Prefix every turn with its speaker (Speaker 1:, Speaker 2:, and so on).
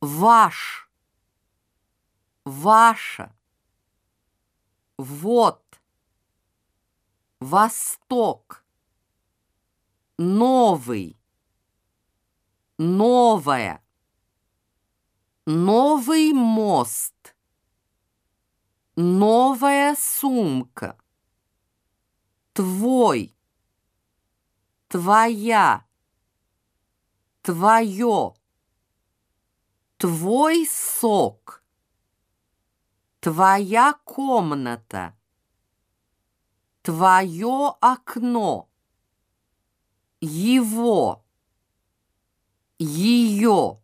Speaker 1: ваш, ваша, вот, восток, новый, новая, новый мост, новая сумка, твой, твоя, твое, твой сок, твоя комната, твое окно, его, ее.